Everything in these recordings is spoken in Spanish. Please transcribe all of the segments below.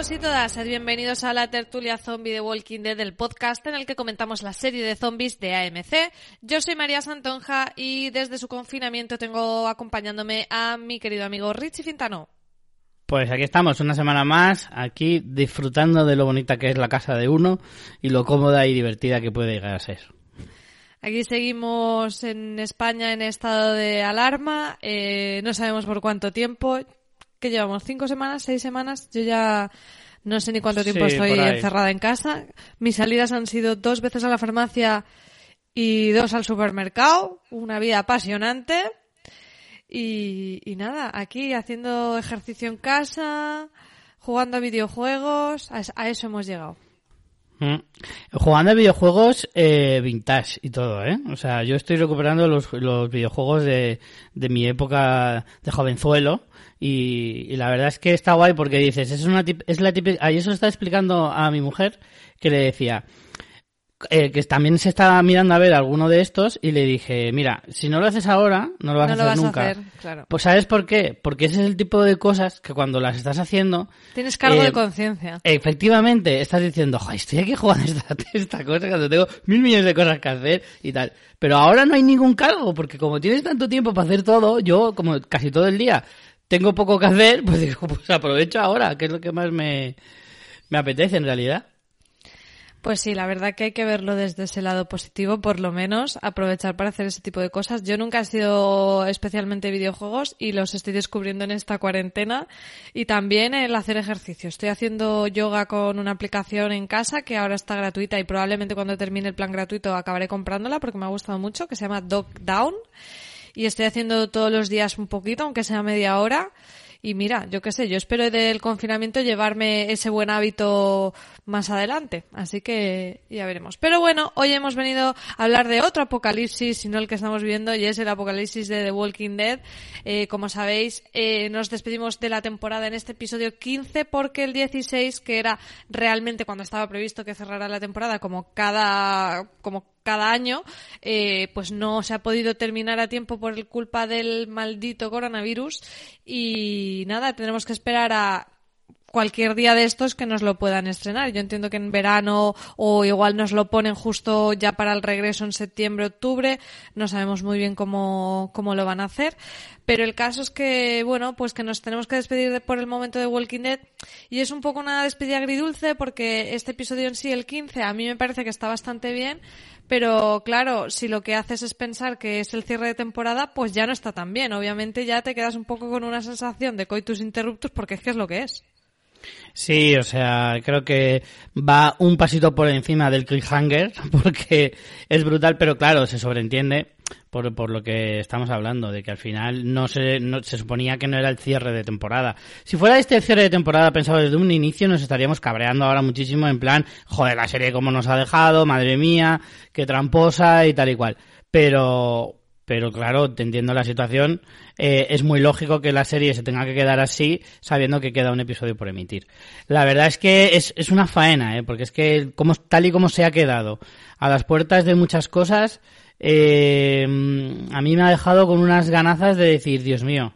Todos y todas, sed bienvenidos a la tertulia zombie de Walking Dead, el podcast en el que comentamos la serie de zombies de AMC. Yo soy María Santonja y desde su confinamiento tengo acompañándome a mi querido amigo Richie Fintano. Pues aquí estamos, una semana más, aquí disfrutando de lo bonita que es la casa de uno y lo cómoda y divertida que puede llegar a ser. Aquí seguimos en España en estado de alarma, eh, no sabemos por cuánto tiempo, que llevamos cinco semanas, seis semanas, yo ya no sé ni cuánto tiempo Sí, estoy encerrada en casa. Mis salidas han sido dos veces a la farmacia y dos al supermercado, una vida apasionante. Y, y nada, aquí haciendo ejercicio en casa, jugando a videojuegos, a, es- a eso hemos llegado. Mm. Jugando a videojuegos eh, vintage y todo, ¿eh? O sea, yo estoy recuperando los, los videojuegos de, de mi época de jovenzuelo y, y la verdad es que está guay porque dices, es una es la típica... Ayer se lo estaba explicando a mi mujer que le decía eh, que también se estaba mirando a ver alguno de estos y le dije, mira, si no lo haces ahora, no lo vas no a lo hacer vas nunca. a hacer, claro. Pues ¿sabes por qué? Porque ese es el tipo de cosas que cuando las estás haciendo Tienes cargo eh, de conciencia. Efectivamente, estás diciendo, "Joder, estoy aquí jugando esta, esta cosa cuando tengo mil millones de cosas que hacer y tal. Pero ahora no hay ningún cargo, porque como tienes tanto tiempo para hacer todo, yo como casi todo el día tengo poco que hacer, pues digo, pues aprovecho ahora, que es lo que más me, me apetece en realidad. Pues sí, la verdad que hay que verlo desde ese lado positivo, por lo menos aprovechar para hacer ese tipo de cosas. Yo nunca he sido especialmente videojuegos y los estoy descubriendo en esta cuarentena y también el hacer ejercicio. Estoy haciendo yoga con una aplicación en casa que ahora está gratuita y probablemente cuando termine el plan gratuito acabaré comprándola porque me ha gustado mucho, que se llama Dog Down y estoy haciendo todos los días un poquito, aunque sea media hora. Y mira, yo qué sé, yo espero del confinamiento llevarme ese buen hábito más adelante. Así que ya veremos. Pero bueno, hoy hemos venido a hablar de otro apocalipsis, y no el que estamos viendo, y es el apocalipsis de The Walking Dead. Eh, como sabéis, eh, nos despedimos de la temporada en este episodio 15 porque el 16, que era realmente cuando estaba previsto que cerrara la temporada, como cada, como cada año, eh, pues no se ha podido terminar a tiempo por culpa del maldito coronavirus. Y nada, tendremos que esperar a cualquier día de estos que nos lo puedan estrenar. Yo entiendo que en verano o igual nos lo ponen justo ya para el regreso en septiembre, octubre. No sabemos muy bien cómo, cómo lo van a hacer. Pero el caso es que, bueno, pues que nos tenemos que despedir de- por el momento de Walking Dead. Y es un poco una despedida agridulce porque este episodio en sí, el 15, a mí me parece que está bastante bien. Pero claro, si lo que haces es pensar que es el cierre de temporada, pues ya no está tan bien. Obviamente ya te quedas un poco con una sensación de coitus interruptus porque es que es lo que es. Sí, o sea, creo que va un pasito por encima del cliffhanger, porque es brutal, pero claro, se sobreentiende por, por lo que estamos hablando, de que al final no se, no, se suponía que no era el cierre de temporada. Si fuera este cierre de temporada pensado desde un inicio, nos estaríamos cabreando ahora muchísimo en plan, joder, la serie cómo nos ha dejado, madre mía, qué tramposa y tal y cual. Pero, pero claro, te entiendo la situación. Eh, es muy lógico que la serie se tenga que quedar así, sabiendo que queda un episodio por emitir. La verdad es que es, es una faena, ¿eh? porque es que como, tal y como se ha quedado, a las puertas de muchas cosas, eh, a mí me ha dejado con unas ganazas de decir, Dios mío,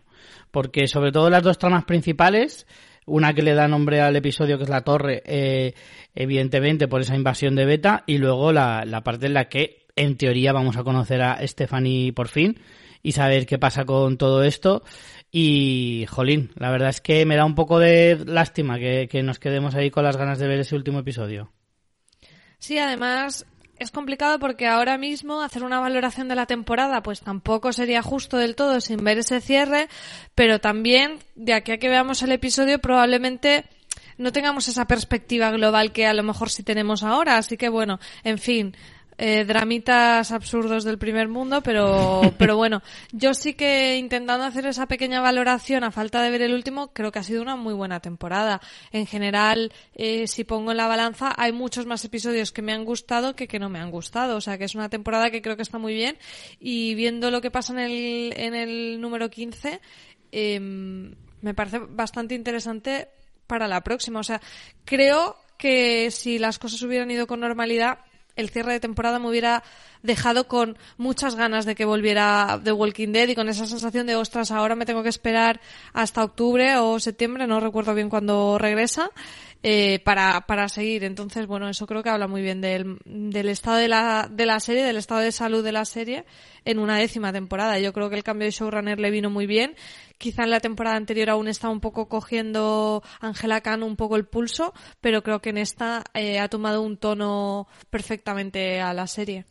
porque sobre todo las dos tramas principales, Una que le da nombre al episodio, que es la torre, eh, evidentemente por esa invasión de Beta, y luego la, la parte en la que, en teoría, vamos a conocer a Stephanie por fin y saber qué pasa con todo esto. Y, jolín, la verdad es que me da un poco de lástima que, que nos quedemos ahí con las ganas de ver ese último episodio. Sí, además es complicado porque ahora mismo hacer una valoración de la temporada pues tampoco sería justo del todo sin ver ese cierre, pero también de aquí a que veamos el episodio probablemente no tengamos esa perspectiva global que a lo mejor sí tenemos ahora, así que bueno, en fin, eh, dramitas absurdos del primer mundo, pero, pero bueno, yo sí que intentando hacer esa pequeña valoración a falta de ver el último, creo que ha sido una muy buena temporada. En general, eh, si pongo en la balanza, hay muchos más episodios que me han gustado que que no me han gustado. O sea, que es una temporada que creo que está muy bien. Y viendo lo que pasa en el, en el número 15, em, me parece bastante interesante para la próxima. O sea, creo que si las cosas hubieran ido con normalidad, el cierre de temporada me hubiera dejado con muchas ganas de que volviera The Walking Dead y con esa sensación de, ostras, ahora me tengo que esperar hasta octubre o septiembre, no recuerdo bien cuándo regresa, eh, para, para seguir. Entonces, bueno, eso creo que habla muy bien del, del estado de la, de la serie, del estado de salud de la serie en una décima temporada. Yo creo que el cambio de showrunner le vino muy bien. Quizá en la temporada anterior aún estaba un poco cogiendo Angela Khan un poco el pulso, pero creo que en esta eh, ha tomado un tono perfectamente a la serie.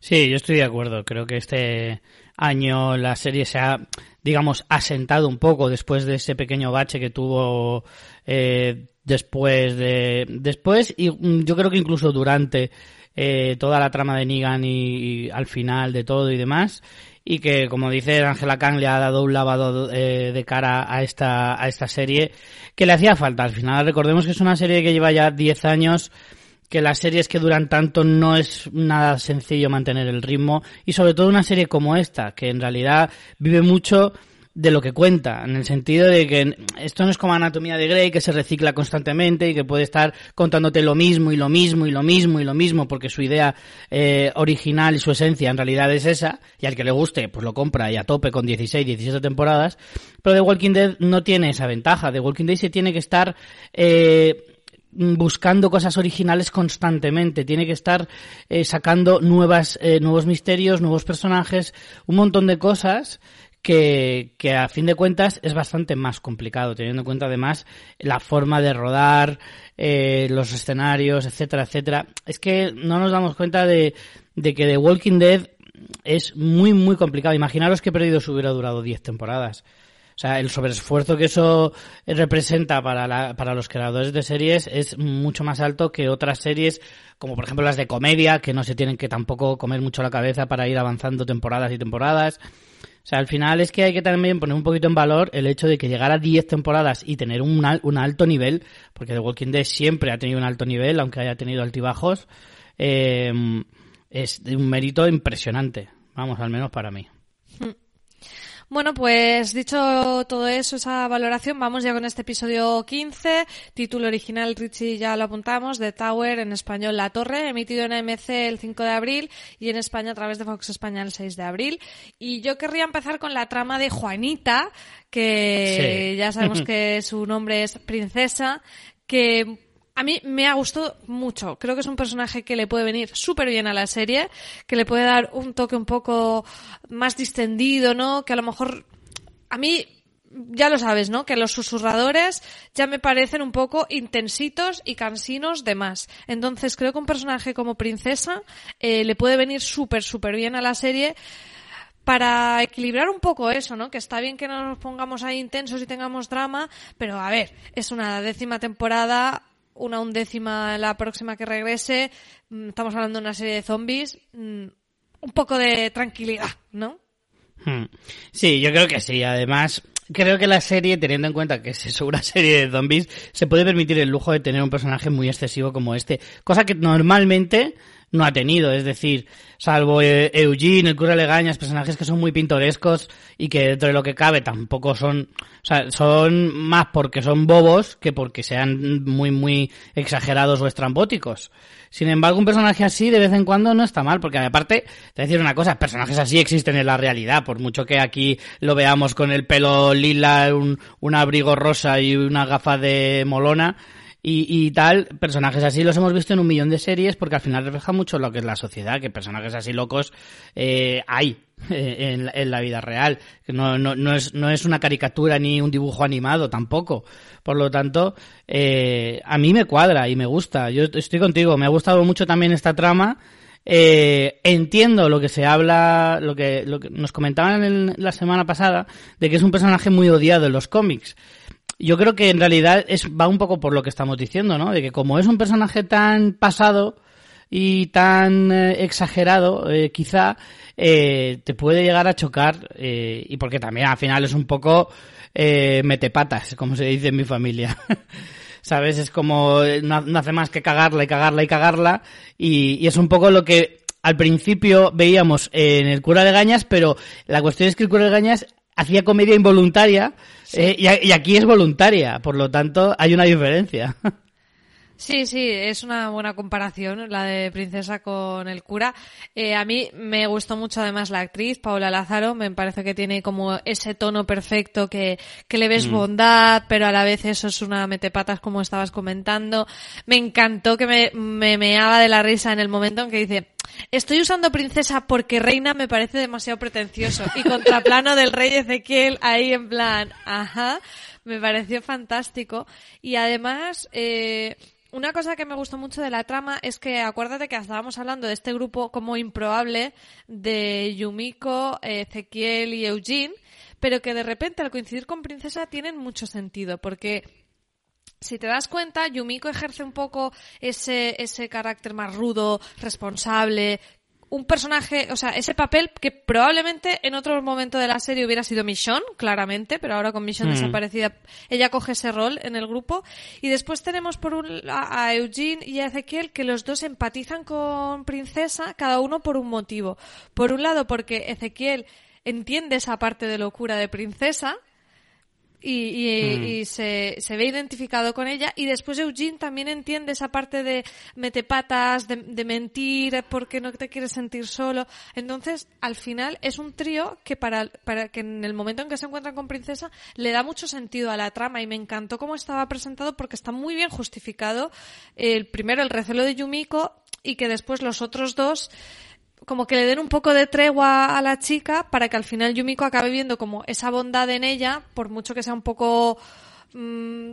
Sí, yo estoy de acuerdo. Creo que este año la serie se ha, digamos, asentado un poco después de ese pequeño bache que tuvo eh, después de después y mm, yo creo que incluso durante eh, toda la trama de Negan y, al final de todo y demás y que como dice Angela Kang le ha dado un lavado eh, de cara a esta a esta serie que le hacía falta. Al final recordemos que es una serie que lleva ya 10 años que las series que duran tanto no es nada sencillo mantener el ritmo y sobre todo una serie como esta que en realidad vive mucho de lo que cuenta, en el sentido de que esto no es como Anatomía de Grey, que se recicla constantemente y que puede estar contándote lo mismo y lo mismo y lo mismo y lo mismo, porque su idea eh, original y su esencia en realidad es esa, y al que le guste, pues lo compra y a tope con 16, 17 temporadas, pero The Walking Dead no tiene esa ventaja, The Walking Dead se tiene que estar... Eh, buscando cosas originales constantemente, tiene que estar eh, sacando nuevas, eh, nuevos misterios, nuevos personajes, un montón de cosas que, que a fin de cuentas es bastante más complicado, teniendo en cuenta además la forma de rodar, eh, los escenarios, etcétera, etcétera. Es que no nos damos cuenta de, de que The Walking Dead es muy, muy complicado. Imaginaros que Perdidos hubiera durado 10 temporadas. O sea, el sobreesfuerzo que eso representa para, la, para los creadores de series es mucho más alto que otras series, como por ejemplo las de comedia, que no se tienen que tampoco comer mucho la cabeza para ir avanzando temporadas y temporadas. O sea, al final es que hay que también poner un poquito en valor el hecho de que llegar a 10 temporadas y tener un, un alto nivel, porque The Walking Dead siempre ha tenido un alto nivel, aunque haya tenido altibajos, eh, es un mérito impresionante. Vamos, al menos para mí. Bueno, pues dicho todo eso, esa valoración, vamos ya con este episodio 15. Título original, Richie ya lo apuntamos, The Tower, en español La Torre, emitido en AMC el 5 de abril y en España a través de Fox España el 6 de abril. Y yo querría empezar con la trama de Juanita, que ya sabemos que su nombre es Princesa, que a mí me ha gustado mucho. Creo que es un personaje que le puede venir súper bien a la serie, que le puede dar un toque un poco más distendido, ¿no? Que a lo mejor a mí ya lo sabes, ¿no? Que los susurradores ya me parecen un poco intensitos y cansinos de más. Entonces creo que un personaje como Princesa eh, le puede venir súper, súper bien a la serie para equilibrar un poco eso, ¿no? Que está bien que no nos pongamos ahí intensos y tengamos drama, pero a ver, es una décima temporada, una undécima la próxima que regrese. Mm, estamos hablando de una serie de zombies. Mm, un poco de tranquilidad, ¿no? Hmm. Sí, yo creo que sí. Además, creo que la serie, teniendo en cuenta que es una serie de zombies, se puede permitir el lujo de tener un personaje muy excesivo como este. Cosa que normalmente no ha tenido. Es decir, salvo eh, Eugene, el cura Legañas, personajes que son muy pintorescos y que dentro de lo que cabe tampoco son, o sea, son más porque son bobos que porque sean muy, muy exagerados o estrambóticos. Sin embargo, un personaje así de vez en cuando no está mal, porque aparte, te decir una cosa, personajes así existen en la realidad, por mucho que aquí lo veamos con el pelo lila, un, un abrigo rosa y una gafa de molona, y, y, tal, personajes así los hemos visto en un millón de series porque al final refleja mucho lo que es la sociedad, que personajes así locos eh, hay en, en, la vida real. No, no, no, es, no es una caricatura ni un dibujo animado tampoco. Por lo tanto, eh, a mí me cuadra y me gusta. Yo estoy contigo, me ha gustado mucho también esta trama. Eh, entiendo lo que se habla, lo que, lo que nos comentaban en la semana pasada, de que es un personaje muy odiado en los cómics yo creo que en realidad es, va un poco por lo que estamos diciendo, ¿no? De que como es un personaje tan pasado y tan eh, exagerado, eh, quizá eh, te puede llegar a chocar eh, y porque también al final es un poco eh, metepatas, como se dice en mi familia. ¿Sabes? Es como no, hace más que cagarla y cagarla y cagarla y es un poco lo que al principio veíamos en el cura de Gañas, pero la cuestión es que el cura de Gañas hacía comedia involuntaria sí. eh, y, y, aquí es voluntaria, por lo tanto hay una diferencia. Sí, sí, es una buena comparación la de Princesa con el cura. Eh, a mí me gustó mucho además la actriz, Paula Lázaro, me parece que tiene como ese tono perfecto que, que le ves mm. bondad, pero a la vez eso es una metepatas como estabas comentando. Me encantó que me, me meaba de la risa en el momento en que dice, Estoy usando princesa porque reina me parece demasiado pretencioso. Y contraplano del rey Ezequiel ahí en plan, ajá, me pareció fantástico. Y además, eh, una cosa que me gustó mucho de la trama es que acuérdate que estábamos hablando de este grupo como improbable de Yumiko, Ezequiel y Eugene, pero que de repente al coincidir con Princesa tienen mucho sentido porque si te das cuenta, Yumiko ejerce un poco ese, ese carácter más rudo, responsable, un personaje, o sea, ese papel que probablemente en otro momento de la serie hubiera sido Michonne, claramente, pero ahora con Michonne mm. desaparecida, ella coge ese rol en el grupo. Y después tenemos por un, a, a Eugene y a Ezequiel que los dos empatizan con Princesa, cada uno por un motivo. Por un lado, porque Ezequiel entiende esa parte de locura de Princesa, y, y, mm. y se, se, ve identificado con ella y después Eugene también entiende esa parte de metepatas, de, de mentir porque no te quieres sentir solo. Entonces, al final es un trío que para, para que en el momento en que se encuentran con Princesa le da mucho sentido a la trama y me encantó cómo estaba presentado porque está muy bien justificado el primero el recelo de Yumiko y que después los otros dos como que le den un poco de tregua a la chica para que al final Yumiko acabe viendo como esa bondad en ella, por mucho que sea un poco mmm,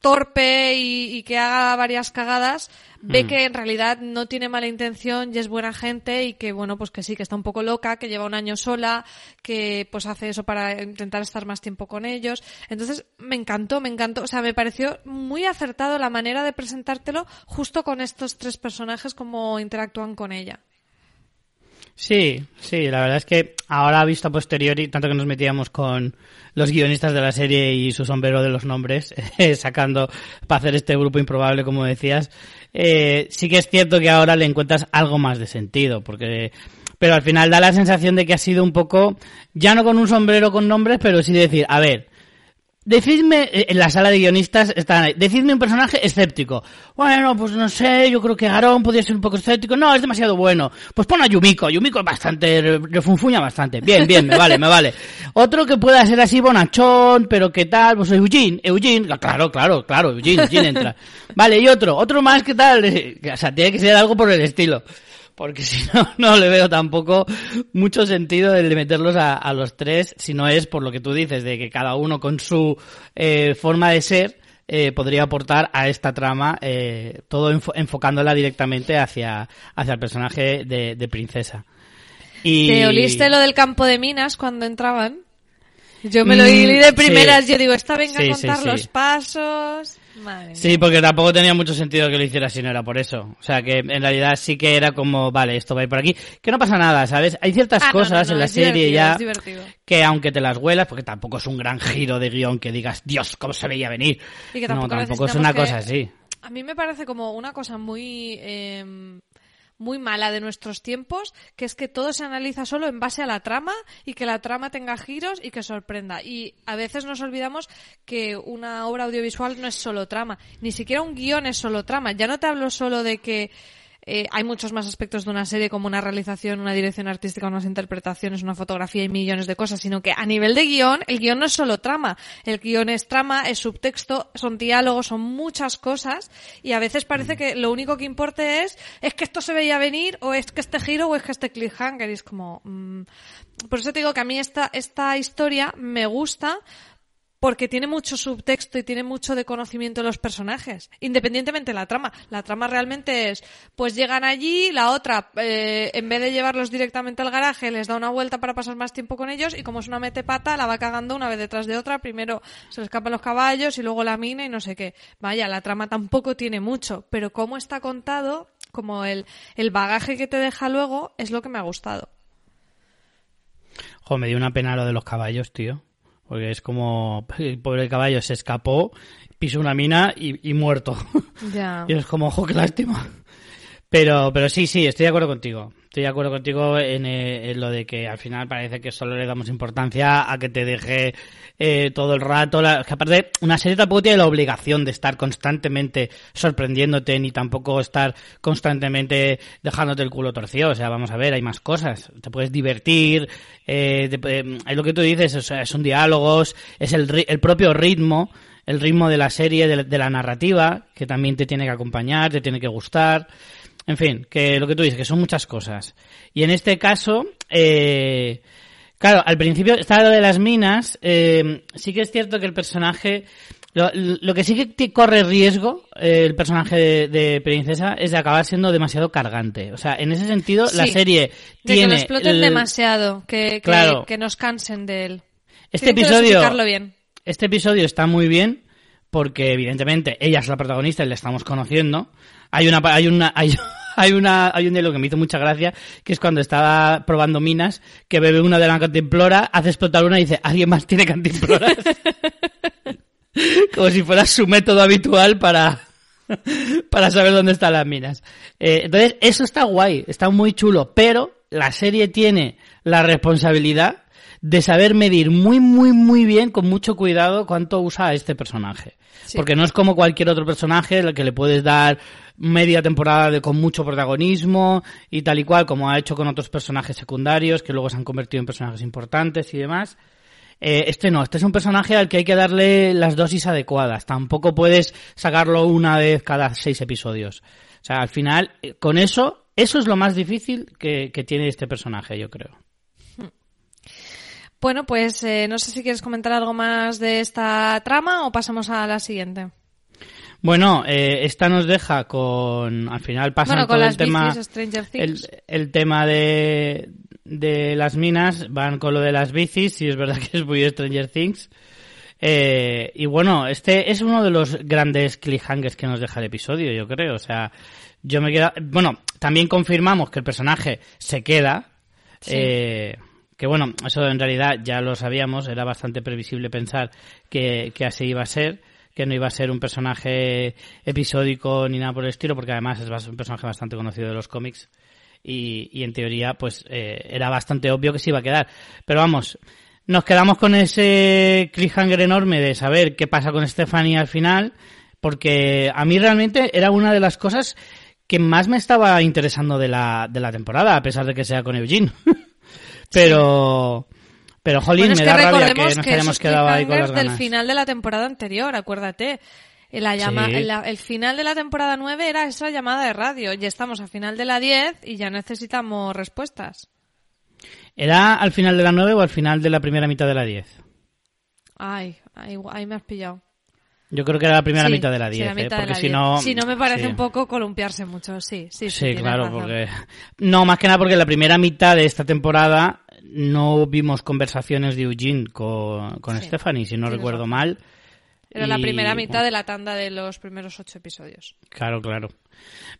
torpe y, y, que haga varias cagadas, ve mm. que en realidad no tiene mala intención y es buena gente y que bueno, pues que sí, que está un poco loca, que lleva un año sola, que pues hace eso para intentar estar más tiempo con ellos. Entonces me encantó, me encantó, o sea, me pareció muy acertado la manera de presentártelo justo con estos tres personajes como interactúan con ella. Sí, sí, la verdad es que ahora visto a posteriori, tanto que nos metíamos con los guionistas de la serie y su sombrero de los nombres, eh, sacando para hacer este grupo improbable, como decías, eh, sí que es cierto que ahora le encuentras algo más de sentido, porque pero al final da la sensación de que ha sido un poco, ya no con un sombrero con nombres, pero sí decir, a ver, Decidme, eh, en la sala de guionistas están ahí, decidme un personaje escéptico. Bueno, pues no sé, yo creo que Aaron podría ser un poco escéptico. No, es demasiado bueno. Pues pon a Yumiko. Yumiko es bastante, refunfuña bastante. Bien, bien, me vale, me vale. Otro que pueda ser así bonachón, pero qué tal, pues Eugene, Eugene, claro, claro, claro, Eugene, Eugene entra. Vale, y otro, otro más que tal, o sea, tiene que ser algo por el estilo porque si no, no le veo tampoco mucho sentido el de meterlos a, a, los tres, si no es por lo que tú dices, de que cada uno con su eh, forma de ser eh, podría aportar a esta trama, eh, todo enfo enfocándola directamente hacia, hacia el personaje de, de Princesa. Y... ¿Te oliste lo del campo de minas cuando entraban? Yo me lo oí de primeras, sí. yo digo, esta venga sí, a contar sí, los pasos. Madre sí, porque tampoco tenía mucho sentido que lo hiciera si no era por eso. O sea, que en realidad sí que era como, vale, esto va a ir por aquí. Que no pasa nada, ¿sabes? Hay ciertas ah, cosas no, no, no, en la serie ya que aunque te las huelas, porque tampoco es un gran giro de guion que digas, Dios, ¿cómo se veía venir? Y que tampoco no, tampoco es una que... cosa así. A mí me parece como una cosa muy... Eh muy mala de nuestros tiempos, que es que todo se analiza solo en base a la trama y que la trama tenga giros y que sorprenda. Y a veces nos olvidamos que una obra audiovisual no es solo trama, ni siquiera un guion es solo trama. Ya no te hablo solo de que eh, hay muchos más aspectos de una serie como una realización, una dirección artística, unas interpretaciones, una fotografía y millones de cosas, sino que a nivel de guion, el guion no es solo trama. El guion es trama, es subtexto, son diálogos, son muchas cosas y a veces parece mm. que lo único que importa es es que esto se veía venir o es que este giro o es que este cliffhanger y es como... Mm, por eso te digo que a mí esta, esta historia me gusta porque tiene mucho subtexto y tiene mucho de conocimiento de los personajes, independientemente de la trama. La trama realmente es, pues llegan allí, la otra, eh, en vez de llevarlos directamente al garaje, les da una vuelta para pasar más tiempo con ellos y como es una metepata, la va cagando una vez detrás de otra. Primero se le escapan los caballos y luego la mina y no sé qué. Vaya, la trama tampoco tiene mucho, pero cómo está contado, como el, el bagaje que te deja luego, es lo que me ha gustado. Me dio una pena lo de los caballos, tío. Porque es como, el pobre caballo se escapó, pisó una mina y, muerto. y es como, ojo, qué lástima. Pero, pero sí, sí, estoy de acuerdo contigo. Estoy de acuerdo contigo en, eh, lo de que al final parece que solo le damos importancia a que te deje eh, todo el rato. La, que aparte, una serie tampoco tiene la obligación de estar constantemente sorprendiéndote ni tampoco estar constantemente dejándote el culo torcido. O sea, vamos a ver, hay más cosas. Te puedes divertir, eh, eh es lo que tú dices, o sea, son diálogos, es el, el propio ritmo el ritmo de la serie, de, la narrativa, que también te tiene que acompañar, te tiene que gustar. En fin, que lo que tú dices, que son muchas cosas. Y en este caso, eh, claro, al principio estaba lo de las minas, eh, sí que es cierto que el personaje, lo, que sí que corre riesgo, eh, el personaje de, Princesa, es de acabar siendo demasiado cargante. O sea, en ese sentido, la serie tiene... que lo exploten demasiado, que, que, nos cansen de él. Este episodio... bien. Este episodio está muy bien, porque evidentemente ella es la protagonista y la estamos conociendo. Hay una, hay una, hay, hay una, hay un diálogo que me hizo mucha gracia, que es cuando estaba probando minas, que bebe una de la cantimplora, hace explotar una y dice, ¿alguien más tiene cantimploras? Como si fuera su método habitual para, para saber dónde están las minas. Eh, entonces, eso está guay, está muy chulo, pero la serie tiene la responsabilidad de saber medir muy, muy, muy bien, con mucho cuidado, cuánto usa a este personaje. Porque no es como cualquier otro personaje al que le puedes dar media temporada de, con mucho protagonismo y tal y cual, como ha hecho con otros personajes secundarios que luego se han convertido en personajes importantes y demás. Eh, este no, este es un personaje al que hay que darle las dosis adecuadas. Tampoco puedes sacarlo una vez cada seis episodios. O sea, al final, eh, con eso, eso es lo más difícil que tiene este personaje, yo creo. Bueno, pues eh, no sé si quieres comentar algo más de esta trama o pasamos a la siguiente. Bueno, eh, esta nos deja con, al final pasa todo el tema, el, tema de, de las minas, van con lo de las bicis, y es verdad que es muy Stranger Things. Eh, y bueno, este es uno de los grandes cliffhangers que nos deja el episodio, yo creo. O sea, yo me queda, bueno, también confirmamos que el personaje se queda. Eh, que bueno, eso en realidad ya lo sabíamos, era bastante previsible pensar que, que así iba a ser, que no iba a ser un personaje episódico ni nada por el estilo, porque además es un personaje bastante conocido de los cómics y, y en teoría pues eh, era bastante obvio que se iba a quedar. Pero vamos, nos quedamos con ese cliffhanger enorme de saber qué pasa con Stephanie al final, porque a mí realmente era una de las cosas que más me estaba interesando de la, de la temporada, a pesar de que sea con Eugene. Pero... Pero, Jolín, me da rabia que nos hayamos quedado ahí con las del final de la temporada anterior, acuérdate. La llama, el final de la temporada 9 era esa llamada de radio. Ya estamos al final de la 10 y ya necesitamos respuestas. ¿Era al final de la 9 o al final de la primera mitad de la 10? Ay, ahí, me has pillado. Yo creo que era la primera mitad de la 10, ¿eh? porque si no... Si no me parece un poco columpiarse mucho, sí, sí, sí. Sí, claro, porque... No, más que nada porque la primera mitad de esta temporada no vimos conversaciones de Eugene con, con Stephanie, si no recuerdo mal. Era la primera mitad de la tanda de los primeros ocho episodios. Claro, claro.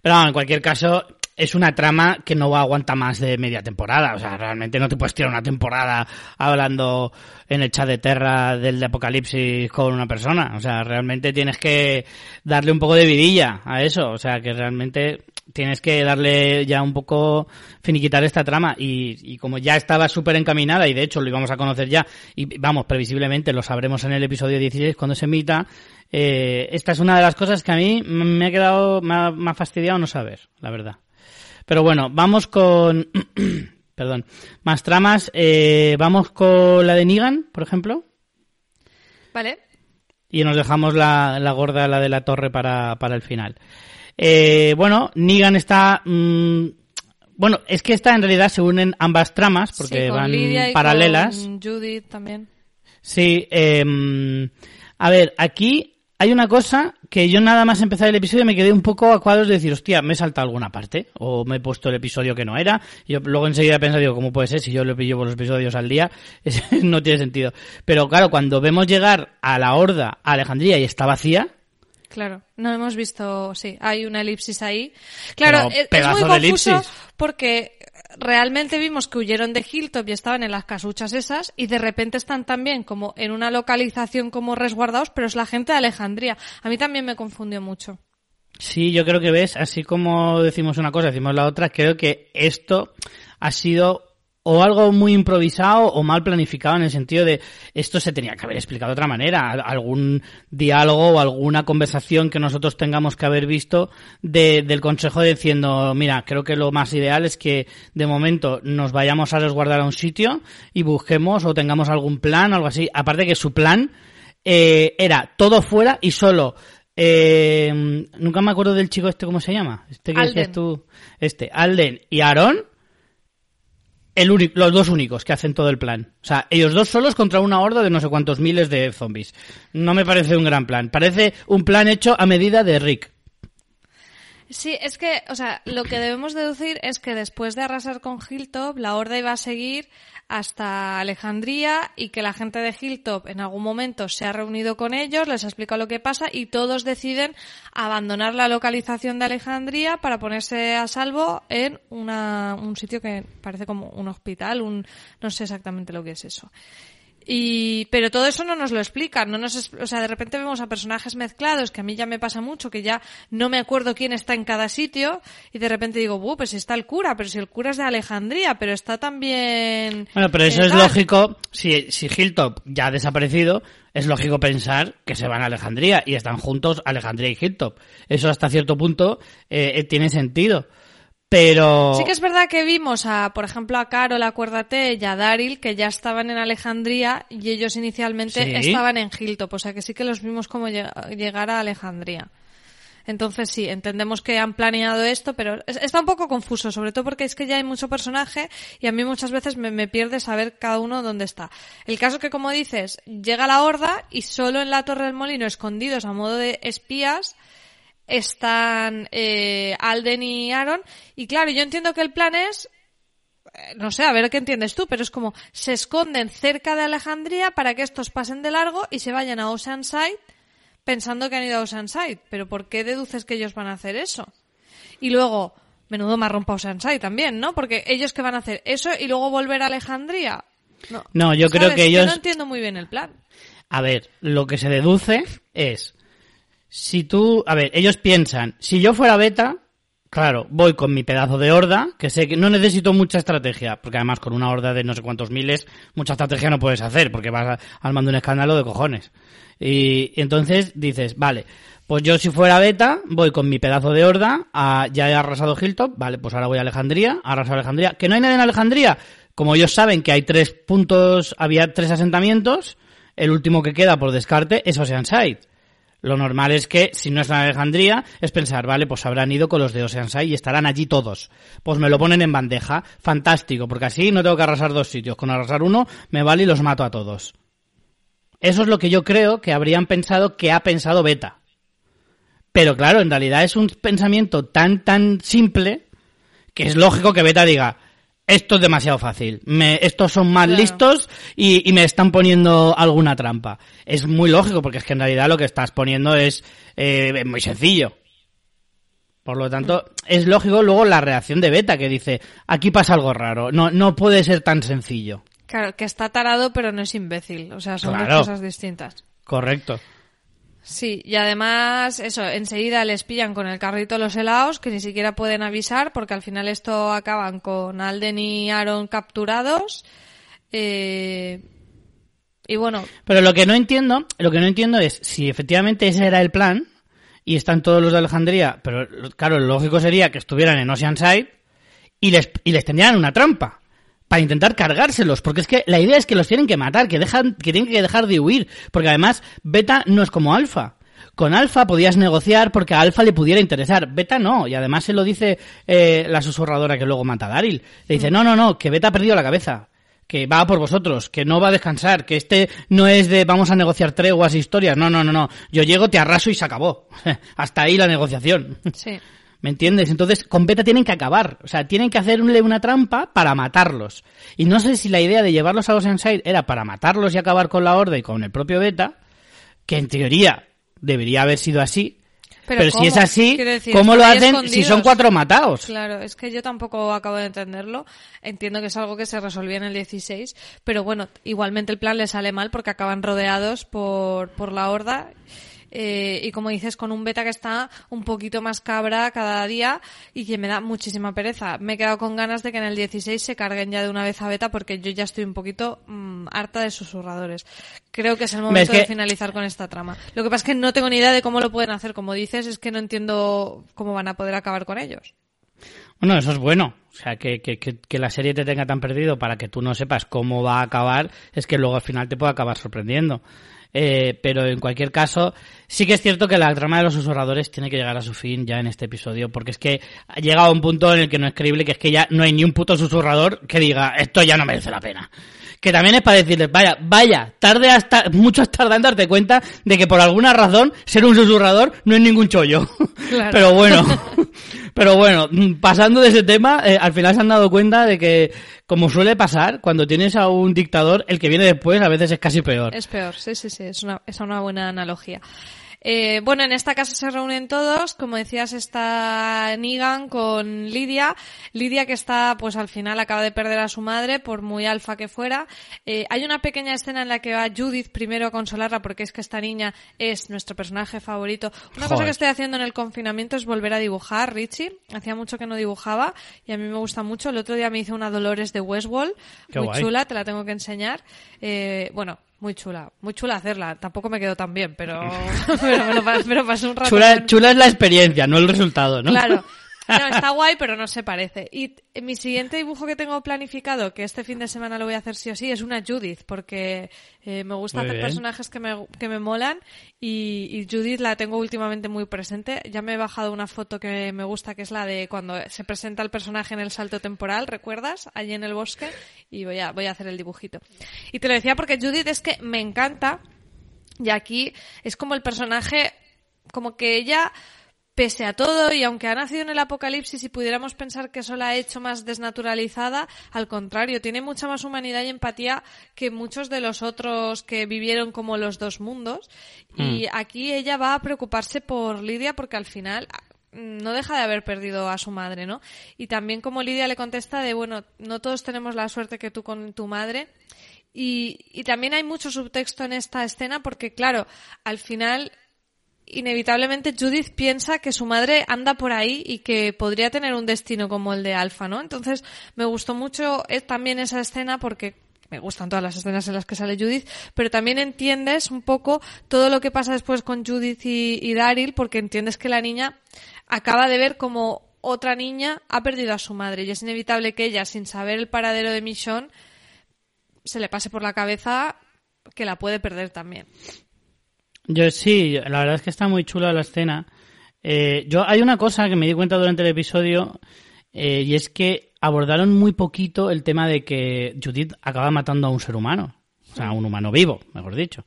Pero en cualquier caso, es una trama que no aguanta más de media temporada. O sea, realmente no te puedes tirar una temporada hablando en el chat de Terra del apocalipsis con una persona. O sea, realmente tienes que darle un poco de vidilla a eso. O sea, que realmente tienes que darle ya un poco finiquitar esta trama y, y como ya estaba súper encaminada y de hecho lo íbamos a conocer ya y vamos, previsiblemente lo sabremos en el episodio 16 cuando se emita, eh, esta es una de las cosas que a mí me ha quedado, me ha, me ha fastidiado no saber, la verdad. Pero bueno, vamos con... Perdón. Más tramas. Eh, vamos con la de Negan, por ejemplo. Vale. Y nos dejamos la, la gorda, la de la torre, para, para el final. Eh, bueno, Negan está... mm, bueno, es que esta en realidad se unen ambas tramas porque Sí, con van Lidia y paralelas. con Judith también. Sí, eh, a ver, aquí hay una cosa que yo nada más empezar el episodio me quedé un poco a cuadros de decir, hostia, me he saltado alguna parte o me he puesto el episodio que no era. Y yo luego enseguida pensé, digo, ¿cómo puede ser si yo le pillo por los episodios al día? No tiene sentido. Pero claro, cuando vemos llegar a la horda a Alejandría y está vacía, Claro, no hemos visto, sí, hay una elipsis ahí. Claro, es, muy confuso elipsis. porque realmente vimos que huyeron de Hilltop y estaban en las casuchas esas y de repente están también como en una localización como resguardados, pero es la gente de Alejandría. A mí también me confundió mucho. Sí, yo creo que ves, así como decimos una cosa, decimos la otra, creo que esto ha sido o algo muy improvisado o mal planificado en el sentido de esto se tenía que haber explicado de otra manera, Al- algún diálogo o alguna conversación que nosotros tengamos que haber visto de- del consejo diciendo, mira, creo que lo más ideal es que de momento nos vayamos a resguardar a un sitio y busquemos o tengamos algún plan o algo así. Aparte que su plan eh, era todo fuera y solo eh, nunca me acuerdo del chico este cómo se llama este que Alden. decías tú este Alden y Aaron el los dos únicos que hacen todo el plan. O sea ellos dos solos contra una horda de no sé cuántos miles de zombies. No me parece un gran plan. Parece un plan hecho a medida de Rick. Sí, es que, o sea, lo que debemos deducir es que después de arrasar con Hilltop, la horda iba a seguir hasta Alejandría y que la gente de Hilltop en algún momento se ha reunido con ellos, les ha explicado lo que pasa y todos deciden abandonar la localización de Alejandría para ponerse a salvo en una, un sitio que parece como un hospital, un, no sé exactamente lo que es eso. Y, pero todo eso no nos lo explican, no nos, o sea, de repente vemos a personajes mezclados, que a mí ya me pasa mucho, que ya no me acuerdo quién está en cada sitio, y de repente digo, buh, pues está el cura, pero si el cura es de Alejandría, pero está también... Bueno, pero eso es tal". lógico. Si, si Hilltop ya ha desaparecido, es lógico pensar que se van a Alejandría y están juntos Alejandría y Hilltop. Eso hasta cierto punto eh, eh, tiene sentido. Pero. Sí que es verdad que vimos a, por ejemplo, a Carol, acuérdate, y a Daryl, que ya estaban en Alejandría y ellos inicialmente Sí. estaban en Hilltop, o sea que sí que los vimos como lleg- llegar a Alejandría. Entonces sí, entendemos que han planeado esto, pero es- está un poco confuso, sobre todo porque es que ya hay mucho personaje y a mí muchas veces me, me pierde saber cada uno dónde está. El caso que, como dices, llega la horda y solo en la Torre del Molino, escondidos a modo de espías, están eh, Alden y Aaron. Y claro, yo entiendo que el plan es eh, no sé, a ver qué entiendes tú, pero es como se esconden cerca de Alejandría para que estos pasen de largo y se vayan a Oceanside pensando que han ido a Oceanside. Pero ¿por qué deduces que ellos van a hacer eso? Y luego, menudo marrón para Oceanside también, ¿no? Porque ellos que van a hacer eso y luego volver a Alejandría. No, No, yo creo que ellos- no entiendo muy bien el plan. A ver, lo que se deduce es. Si tú. A ver, ellos piensan, si yo fuera beta, claro, voy con mi pedazo de horda, que sé que no necesito mucha estrategia, porque además con una horda de no sé cuántos miles, mucha estrategia no puedes hacer, porque vas armando un escándalo de cojones. Y, entonces dices, vale, pues yo si fuera beta, voy con mi pedazo de horda, a- ya he arrasado Hilltop, vale, pues ahora voy a Alejandría, arraso Alejandría. ¿Que no hay nadie en Alejandría? Como ellos saben que hay tres puntos, había tres asentamientos, el último que queda por descarte es Oceanside. Lo normal es que, si no es en Alejandría, es pensar, vale, pues habrán ido con los de Oceanside y estarán allí todos. Pues me lo ponen en bandeja. Fantástico, porque así no tengo que arrasar dos sitios. Con arrasar uno, me vale y los mato a todos. Eso es lo que yo creo que habrían pensado que ha pensado Beta. Pero claro, en realidad es un pensamiento tan, tan simple que es lógico que Beta diga, esto es demasiado fácil, me, estos son más Claro. listos y, y me están poniendo alguna trampa. Es muy lógico porque es que en realidad lo que estás poniendo es eh, muy sencillo. Por lo tanto, es lógico luego la reacción de Beta que dice, aquí pasa algo raro, no, no puede ser tan sencillo. Claro, que está tarado pero no es imbécil. O sea, son Claro. dos cosas distintas. Correcto. Sí, y además, eso, enseguida les pillan con el carrito los helados, que ni siquiera pueden avisar, porque al final esto acaban con Alden y Aaron capturados. Eh, y bueno. Pero lo que no entiendo, lo que no entiendo es si efectivamente ese era el plan, y están todos los de Alejandría, pero claro, lo lógico sería que estuvieran en Oceanside y les, y les tendrían una trampa para intentar cargárselos, porque es que la idea es que los tienen que matar, que dejan, que tienen que dejar de huir, porque además Beta no es como Alfa. Con Alfa podías negociar porque a Alfa le pudiera interesar. Beta no, y además se lo dice eh, la susurradora que luego mata a Daryl. Le dice, no, no, no, que Beta ha perdido la cabeza. Que va por vosotros, que no va a descansar, que este no es de vamos a negociar treguas e historias. No, no, no, no. Yo llego, te arraso y se acabó. Hasta ahí la negociación. Sí. ¿Me entiendes? Entonces, con Beta tienen que acabar. O sea, tienen que hacerle una trampa para matarlos. Y no sé si la idea de llevarlos a los Inside era para matarlos y acabar con la Horda y con el propio Beta, que en teoría debería haber sido así. Pero, si es así, ¿cómo lo hacen si son cuatro matados? Claro, es que yo tampoco acabo de entenderlo. Entiendo que es algo que se resolvía en el 16, pero bueno, igualmente el plan le sale mal porque acaban rodeados por, por la Horda eh, y como dices, con un beta que está un poquito más cabra cada día y que me da muchísima pereza. Me he quedado con ganas de que en el 16 se carguen ya de una vez a beta porque yo ya estoy un poquito mm, harta de susurradores. Creo que es el momento de finalizar con esta trama. Lo que pasa es que no tengo ni idea de cómo lo pueden hacer. Como dices, es que no entiendo cómo van a poder acabar con ellos. Bueno, eso es bueno. O sea, que, que, que, la serie te tenga tan perdido para que tú no sepas cómo va a acabar, es que luego al final te puede acabar sorprendiendo. Eh, pero en cualquier caso, sí que es cierto que la trama de los susurradores tiene que llegar a su fin ya en este episodio, porque es que ha llegado a un punto en el que no es creíble, que es que ya no hay ni un puto susurrador que diga, esto ya no merece la pena. Que también es para decirles, vaya, vaya, tarde hasta, mucho has tardado en darte cuenta de que por alguna razón ser un susurrador no es ningún chollo. Pero bueno, pero bueno, pasando de ese tema, eh, al final se han dado cuenta de que como suele pasar, cuando tienes a un dictador, el que viene después a veces es casi peor. Es peor, sí, sí, sí, es una, es una buena analogía. Eh, bueno, en esta casa se reúnen todos, como decías, está Negan con Lidia. Lidia que está, pues al final acaba de perder a su madre, por muy alfa que fuera. Eh, hay una pequeña escena en la que va Judith primero a consolarla porque es que esta niña es nuestro personaje favorito. Una cosa que estoy haciendo en el confinamiento es volver a dibujar, Richie. Hacía mucho que no dibujaba y a mí me gusta mucho. El otro día me hice una Dolores de Westwall, muy chula, te la tengo que enseñar. Eh, bueno, muy chula, muy chula hacerla. Tampoco me quedó tan bien, pero, pero, pero, pasó un rato. Chula, chula es la experiencia, no el resultado, ¿no? Claro. No, está guay, pero no se parece. Y mi siguiente dibujo que tengo planificado, que este fin de semana lo voy a hacer sí o sí, es una Judith, porque eh, me gusta hacer personajes que me, que me molan y, Judith la tengo últimamente muy presente. Ya me he bajado una foto que me gusta, que es la de cuando se presenta el personaje en el salto temporal, ¿recuerdas? Allí en el bosque. Y voy a, voy a hacer el dibujito. Y te lo decía porque Judith es que me encanta. Y aquí es como el personaje, como que ella pese a todo, y aunque ha nacido en el apocalipsis y pudiéramos pensar que eso la ha hecho más desnaturalizada, al contrario, tiene mucha más humanidad y empatía que muchos de los otros que vivieron como los dos mundos. Y mm. aquí ella va a preocuparse por Lidia porque al final mm, no deja de haber perdido a su madre, ¿no? Y también como Lidia le contesta de, bueno, no todos tenemos la suerte que tú con tu madre. Y, y también hay mucho subtexto en esta escena porque, claro, al final inevitablemente Judith piensa que su madre anda por ahí y que podría tener un destino como el de Alfa, ¿no? Entonces me gustó mucho eh, también esa escena porque me gustan todas las escenas en las que sale Judith, pero también entiendes un poco todo lo que pasa después con Judith y, Daryl porque entiendes que la niña acaba de ver como otra niña ha perdido a su madre y es inevitable que ella, sin saber el paradero de Michonne, se le pase por la cabeza que la puede perder también. Yo sí, la verdad es que está muy chula la escena. Eh, yo hay una cosa que me di cuenta durante el episodio eh, y es que abordaron muy poquito el tema de que Judith acaba matando a un ser humano, o sea, a un humano vivo, mejor dicho,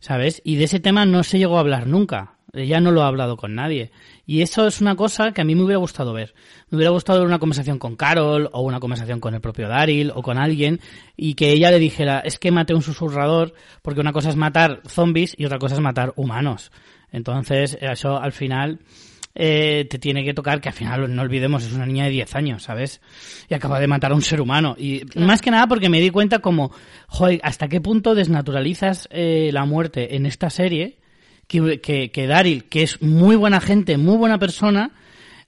¿sabes? Y de ese tema no se llegó a hablar nunca. Ella no lo ha hablado con nadie. Y eso es una cosa que a mí me hubiera gustado ver. Me hubiera gustado ver una conversación con Carol, o una conversación con el propio Daryl, o con alguien, y que ella le dijera, es que mate un susurrador, porque una cosa es matar zombies y otra cosa es matar humanos. Entonces, eso al final, eh, te tiene que tocar, que al final, no olvidemos, es una niña de 10 años, ¿sabes? Y acaba de matar a un ser humano. Y más que nada porque me di cuenta como, joder, hasta qué punto desnaturalizas eh, la muerte en esta serie que, que, que Daryl, que es muy buena gente, muy buena persona,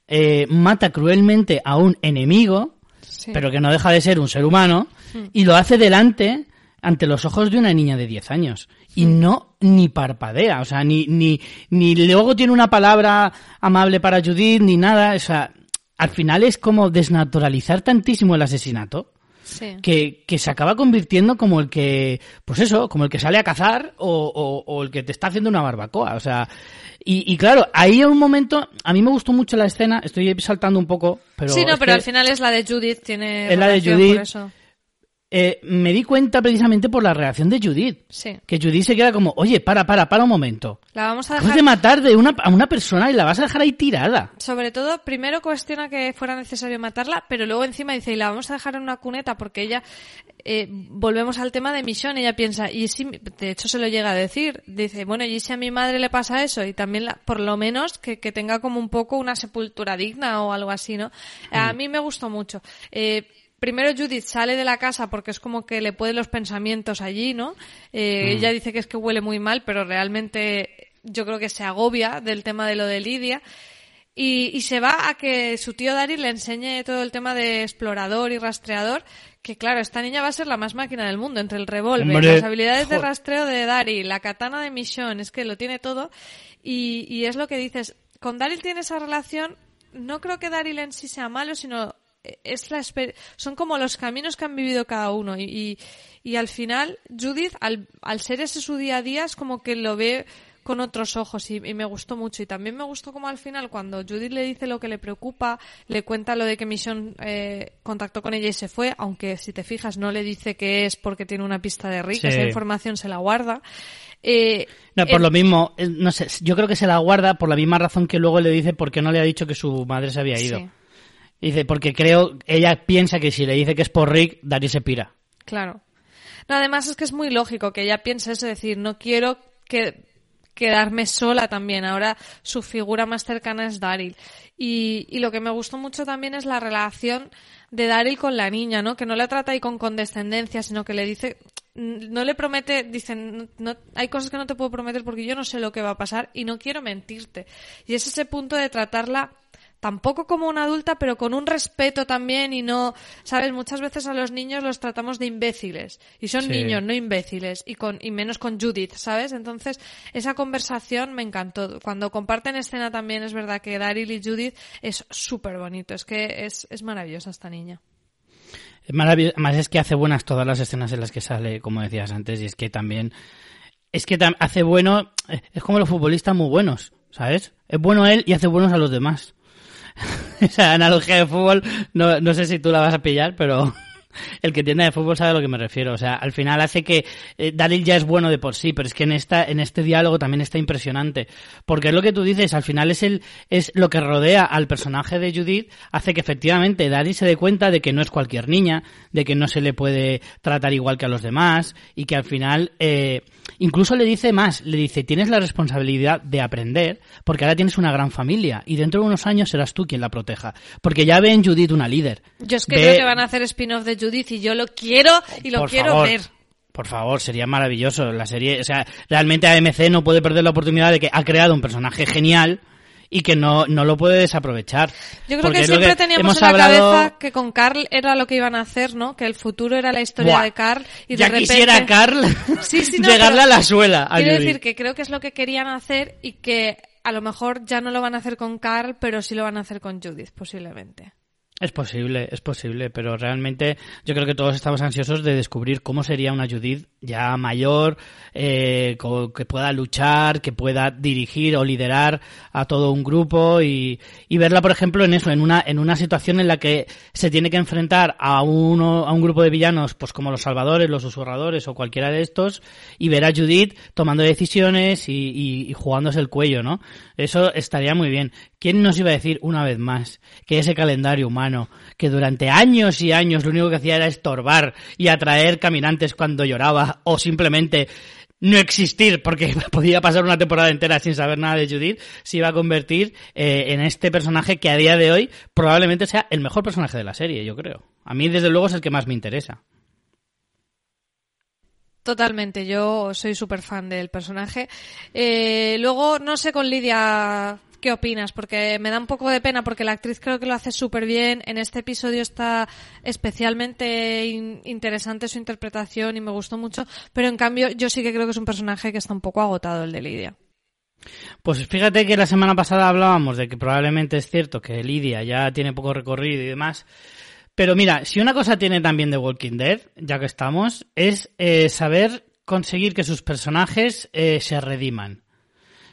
eh, mata cruelmente a un enemigo, Sí. pero que no deja de ser un ser humano, Hmm. y lo hace delante, ante los ojos de una niña de 10 años. Y Hmm. no ni parpadea, o sea, ni, ni, ni luego tiene una palabra amable para Judith, ni nada, o sea, al final es como desnaturalizar tantísimo el asesinato Sí. que, que se acaba convirtiendo como el que, pues eso, como el que sale a cazar o, o- o el que te está haciendo una barbacoa. O sea, y, y claro, ahí en un momento, a mí me gustó mucho la escena, estoy saltando un poco, pero. sí, no, pero que, al final es la de Judith, tiene Es la de Judith. por eso. Eh, me di cuenta precisamente por la reacción de Judith. Sí. Que Judith se queda como, oye, para, para, para un momento. La vamos a Acabas dejar de matar de una, a una persona y la vas a dejar ahí tirada. Sobre todo, primero cuestiona que fuera necesario matarla, pero luego encima dice, y la vamos a dejar en una cuneta porque ella, eh, volvemos al tema de misión, ella piensa, y si, de hecho se lo llega a decir, dice, bueno, y si a mi madre le pasa eso, y también la- por lo menos que, que tenga como un poco una sepultura digna o algo así, ¿no? A mí me gustó mucho. Eh, Primero Judith sale de la casa porque es como que le pueden los pensamientos allí, ¿no? Eh, Ella dice que es que huele muy mal, pero realmente yo creo que se agobia del tema de lo de Lidia. Y, y se va a que su tío Daryl le enseñe todo el tema de explorador y rastreador, que claro, esta niña va a ser la más máquina del mundo, entre el revólver, las habilidades de rastreo de Daryl, la katana de misión, es que lo tiene todo. Y, y es lo que dices, con Daryl tiene esa relación, no creo que Daryl en sí sea malo, sino es la son como los caminos que han vivido cada uno y, y, y al final Judith al, al ser ese su día a día es como que lo ve con otros ojos y, y me gustó mucho y también me gustó como al final cuando Judith le dice lo que le preocupa le cuenta lo de que Mission eh, contactó con ella y se fue aunque si te fijas no le dice que es porque tiene una pista de Rick Sí. esa información se la guarda eh, No, por eh, lo mismo, eh, no sé, yo creo que se la guarda por la misma razón que luego le dice por qué no le ha dicho que su madre se había ido. sí, Dice, porque creo, ella piensa que si le dice que es por Rick, Daryl se pira. Claro. No, además es que es muy lógico que ella piense eso, es decir, no quiero que quedarme sola también. Ahora su figura más cercana es Daryl. Y, y lo que me gustó mucho también es la relación de Daryl con la niña, ¿no? Que no la trata ahí con condescendencia, sino que le dice, no le promete, dicen, no, hay cosas que no te puedo prometer porque yo no sé lo que va a pasar y no quiero mentirte. Y es ese punto de tratarla tampoco como una adulta, pero con un respeto también y no, sabes, muchas veces a los niños los tratamos de imbéciles y son Sí. niños, no imbéciles y con y menos con Judith, ¿sabes? Entonces, esa conversación me encantó. Cuando comparten escena también es verdad que Daryl y Judith es súper bonito, es que es, es maravillosa esta niña. Es maravilloso. Además es que hace buenas todas las escenas en las que sale, como decías antes, y es que también... Es que hace bueno... eh, Es como los futbolistas muy buenos, ¿sabes? Es bueno él y hace buenos a los demás. Esa analogía de fútbol, no, no sé si tú la vas a pillar, pero el que entiende de fútbol sabe a lo que me refiero. O sea, al final hace que eh, Daryl ya es bueno de por sí, pero es que en esta, en este diálogo también está impresionante. Porque es lo que tú dices, al final es el, es lo que rodea al personaje de Judith, hace que efectivamente Daryl se dé cuenta de que no es cualquier niña, de que no se le puede tratar igual que a los demás, y que al final, eh, incluso le dice más, le dice, tienes la responsabilidad de aprender, porque ahora tienes una gran familia, y dentro de unos años serás tú quien la proteja. Porque ya ve en Judith una líder. Yo es que Ve- creo que van a hacer spin-off de Judith y yo lo quiero y lo Por quiero favor. ver. Por favor, sería maravilloso. La serie, o sea, realmente AMC no puede perder la oportunidad de que ha creado un personaje genial y que no, no lo puede desaprovechar. Yo creo que siempre teníamos en la hablado- cabeza que con Carl era lo que iban a hacer, ¿no? Que el futuro era la historia Buah, de Carl y ya de repente... quisiera Carl Sí, sí, no, llegarle a la suela. a Quiero decir que creo que es lo que querían hacer y que a lo mejor ya no lo van a hacer con Carl, pero sí lo van a hacer con Judith, posiblemente. Es posible, es posible, pero realmente yo creo que todos estamos ansiosos de descubrir cómo sería una Judith ya mayor, eh, que pueda luchar, que pueda dirigir o liderar a todo un grupo y, y verla, por ejemplo, en eso, en una, en una situación en la que se tiene que enfrentar a uno, a un grupo de villanos, pues como los salvadores, los susurradores o cualquiera de estos, y ver a Judith tomando decisiones y, y- y jugándose el cuello, ¿no? Eso estaría muy bien. ¿Quién nos iba a decir una vez más que ese calendario humano, que durante años y años lo único que hacía era estorbar y atraer caminantes cuando lloraba o simplemente no existir porque podía pasar una temporada entera sin saber nada de Judith, se iba a convertir eh, en este personaje que a día de hoy probablemente sea el mejor personaje de la serie, yo creo. A mí desde luego es el que más me interesa. Totalmente, yo soy súper fan del personaje. Eh, luego, no sé con Lidia qué opinas, porque me da un poco de pena porque la actriz creo que lo hace súper bien. En este episodio está especialmente interesante su interpretación y me gustó mucho, pero en cambio yo sí que creo que es un personaje que está un poco agotado el de Lidia. Pues fíjate que la semana pasada hablábamos de que probablemente es cierto que Lidia ya tiene poco recorrido y demás, pero mira, si una cosa tiene también de Walking Dead, ya que estamos, es eh, saber conseguir que sus personajes eh, se rediman.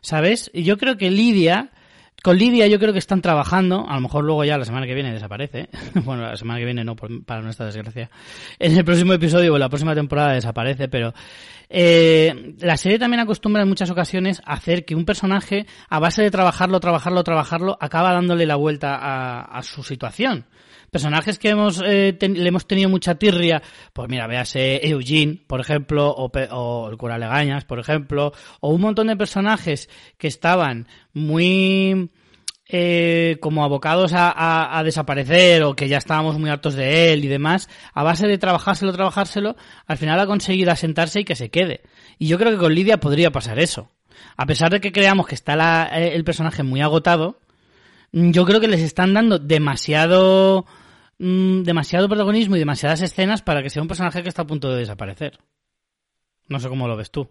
¿Sabes? Y yo creo que Lidia, con Lidia yo creo que están trabajando, a lo mejor luego ya la semana que viene desaparece. bueno, la semana que viene no, para nuestra desgracia. En el próximo episodio o la próxima temporada desaparece, pero eh, la serie también acostumbra en muchas ocasiones a hacer que un personaje, a base de trabajarlo, trabajarlo, trabajarlo, acaba dándole la vuelta a su situación personajes que hemos eh, le hemos tenido mucha tirria, pues mira, véase Eugene, por ejemplo, o, el cura Legañas, por ejemplo, o un montón de personajes que estaban muy eh, como abocados a, a, desaparecer o que ya estábamos muy hartos de él y demás, a base de trabajárselo, trabajárselo, al final ha conseguido asentarse y que se quede. Y yo creo que con Lidia podría pasar eso. A pesar de que creamos que está eh, el personaje muy agotado, yo creo que les están dando demasiado Mm, demasiado protagonismo y demasiadas escenas para que sea un personaje que está a punto de desaparecer. No sé cómo lo ves tú.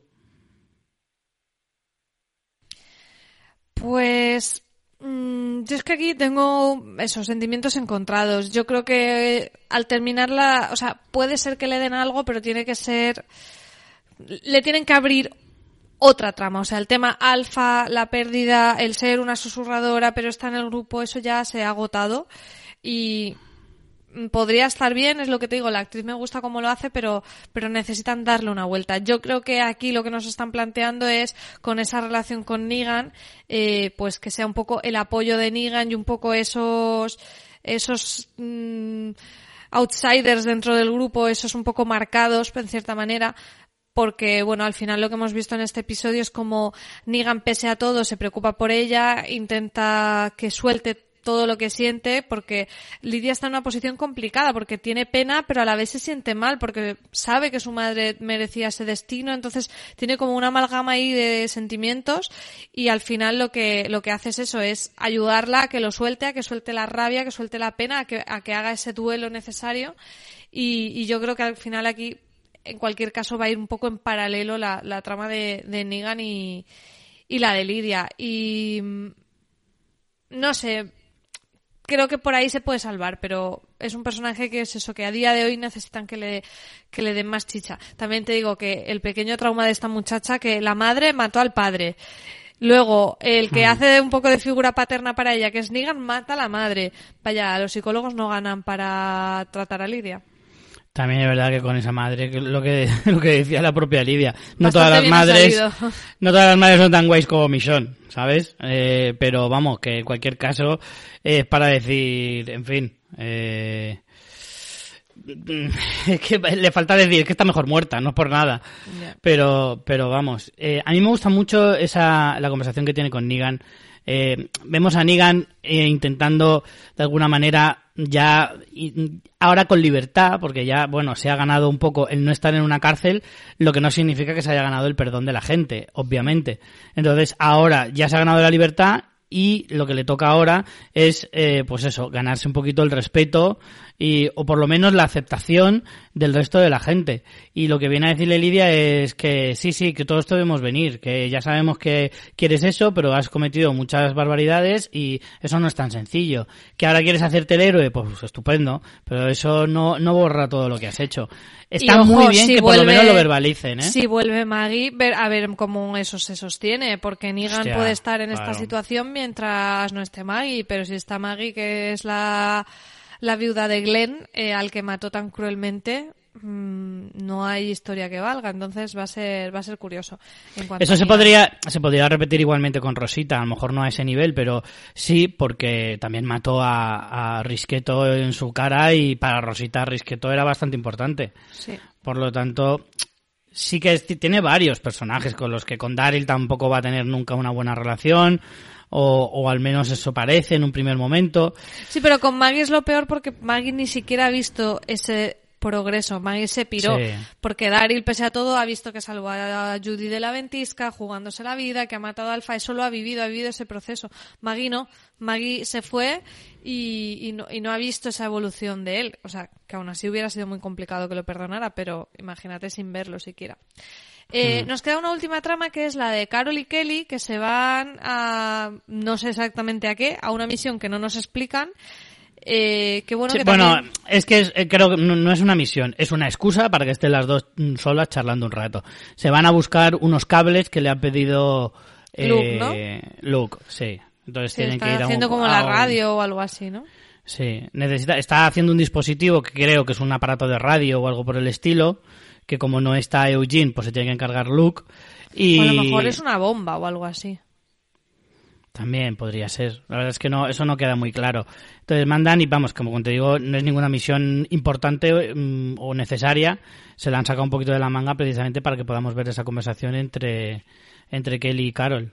Pues mm, yo es que aquí tengo esos sentimientos encontrados. Yo creo que al terminarla, o sea, puede ser que le den algo, pero tiene que ser, le tienen que abrir otra trama. O sea, el tema alfa, la pérdida, el ser una susurradora, pero está en el grupo, eso ya se ha agotado. Y podría estar bien, es lo que te digo, la actriz me gusta cómo lo hace, pero, pero necesitan darle una vuelta. Yo creo que aquí lo que nos están planteando es, con esa relación con Negan, eh, pues que sea un poco el apoyo de Negan y un poco esos, esos, mm, outsiders dentro del grupo, esos un poco marcados, en cierta manera, porque, bueno, al final lo que hemos visto en este episodio es como Negan, pese a todo, se preocupa por ella, intenta que suelte todo lo que siente, porque Lidia está en una posición complicada, porque tiene pena, pero a la vez se siente mal, porque sabe que su madre merecía ese destino, entonces tiene como una amalgama ahí de sentimientos, y al final lo que, lo que hace es eso, es ayudarla a que lo suelte, a que suelte la rabia, que suelte la pena, a que, a que haga ese duelo necesario, y, y yo creo que al final aquí, en cualquier caso, va a ir un poco en paralelo la, la trama de, de Negan y, y la de Lidia. Y no sé, creo que por ahí se puede salvar, pero es un personaje que es eso, que a día de hoy necesitan que le, que le den más chicha. También te digo que el pequeño trauma de esta muchacha, que la madre mató al padre. Luego, el que hmm. hace un poco de figura paterna para ella, que es Negan, mata a la madre. Vaya, los psicólogos no ganan para tratar a Lidia. También es verdad que con esa madre, lo que, lo que decía la propia Lidia, no todas las madres, no todas las madres son tan guays como Michonne, ¿sabes? Eh, pero vamos, que en cualquier caso es para decir, en fin, eh, es que le falta decir que está mejor muerta, no es por nada. Pero, pero vamos, eh, a mí me gusta mucho esa, la conversación que tiene con Negan. Eh, vemos a Negan eh, intentando de alguna manera ya ahora con libertad, porque ya, bueno, se ha ganado un poco el no estar en una cárcel, lo que no significa que se haya ganado el perdón de la gente, obviamente. Entonces, ahora ya se ha ganado la libertad y lo que le toca ahora es, eh, pues eso, ganarse un poquito el respeto y, o por lo menos la aceptación del resto de la gente. Y lo que viene a decirle Lidia es que sí, sí, que todos debemos venir, que ya sabemos que quieres eso, pero has cometido muchas barbaridades y eso no es tan sencillo. Que ahora quieres hacerte el héroe, pues estupendo, pero eso no, no borra todo lo que has hecho. Está muy bien que por lo menos lo verbalicen, ¿eh? Si vuelve Maggie, ver, a ver cómo eso se sostiene, porque Negan puede estar en esta situación mientras no esté Maggie, pero si está Maggie, que es la la viuda de Glenn, eh, al que mató tan cruelmente, mm, no hay historia que valga, entonces va a ser va a ser curioso. Eso se podría se podría repetir igualmente con Rosita, a lo mejor no a ese nivel, pero sí porque también mató a, a Risqueto en su cara y para Rosita Risqueto era bastante importante. Por lo tanto, sí que tiene varios personajes con los que con Daryl tampoco va a tener nunca una buena relación o, o, al menos eso parece en un primer momento. Sí, pero con Maggie es lo peor porque Maggie ni siquiera ha visto ese progreso. Maggie se piró. Sí. Porque Daryl, pese a todo, ha visto que salvó a Judy de la ventisca, jugándose la vida, que ha matado a Alfa. Eso lo ha vivido, ha vivido ese proceso. Maggie no. Maggie se fue y, y no, y no ha visto esa evolución de él. O sea, que aún así hubiera sido muy complicado que lo perdonara, pero imagínate sin verlo siquiera. Eh, Nos queda una última trama que es la de Carol y Kelly, que se van a, no sé exactamente a qué, a una misión que no nos explican. Eh, que bueno Sí, que bueno, también- es que es- eh, creo que no, no es una misión, es una excusa para que estén las dos mm, solas charlando un rato. Se van a buscar unos cables que le ha pedido eh, Luke, ¿no? Luke, sí. Entonces Sí, tienen que ir a un- haciendo como a la un- radio o algo así, ¿no? Sí, necesita, está haciendo un dispositivo que creo que es un aparato de radio o algo por el estilo, que como no está Eugene, pues se tiene que encargar Luke. Y O a lo mejor es una bomba o algo así. También podría ser. La verdad es que no, eso no queda muy claro. Entonces mandan y vamos, como te digo, no es ninguna misión importante mm, o necesaria. Se la han sacado un poquito de la manga precisamente para que podamos ver esa conversación entre, entre Kelly y Carol.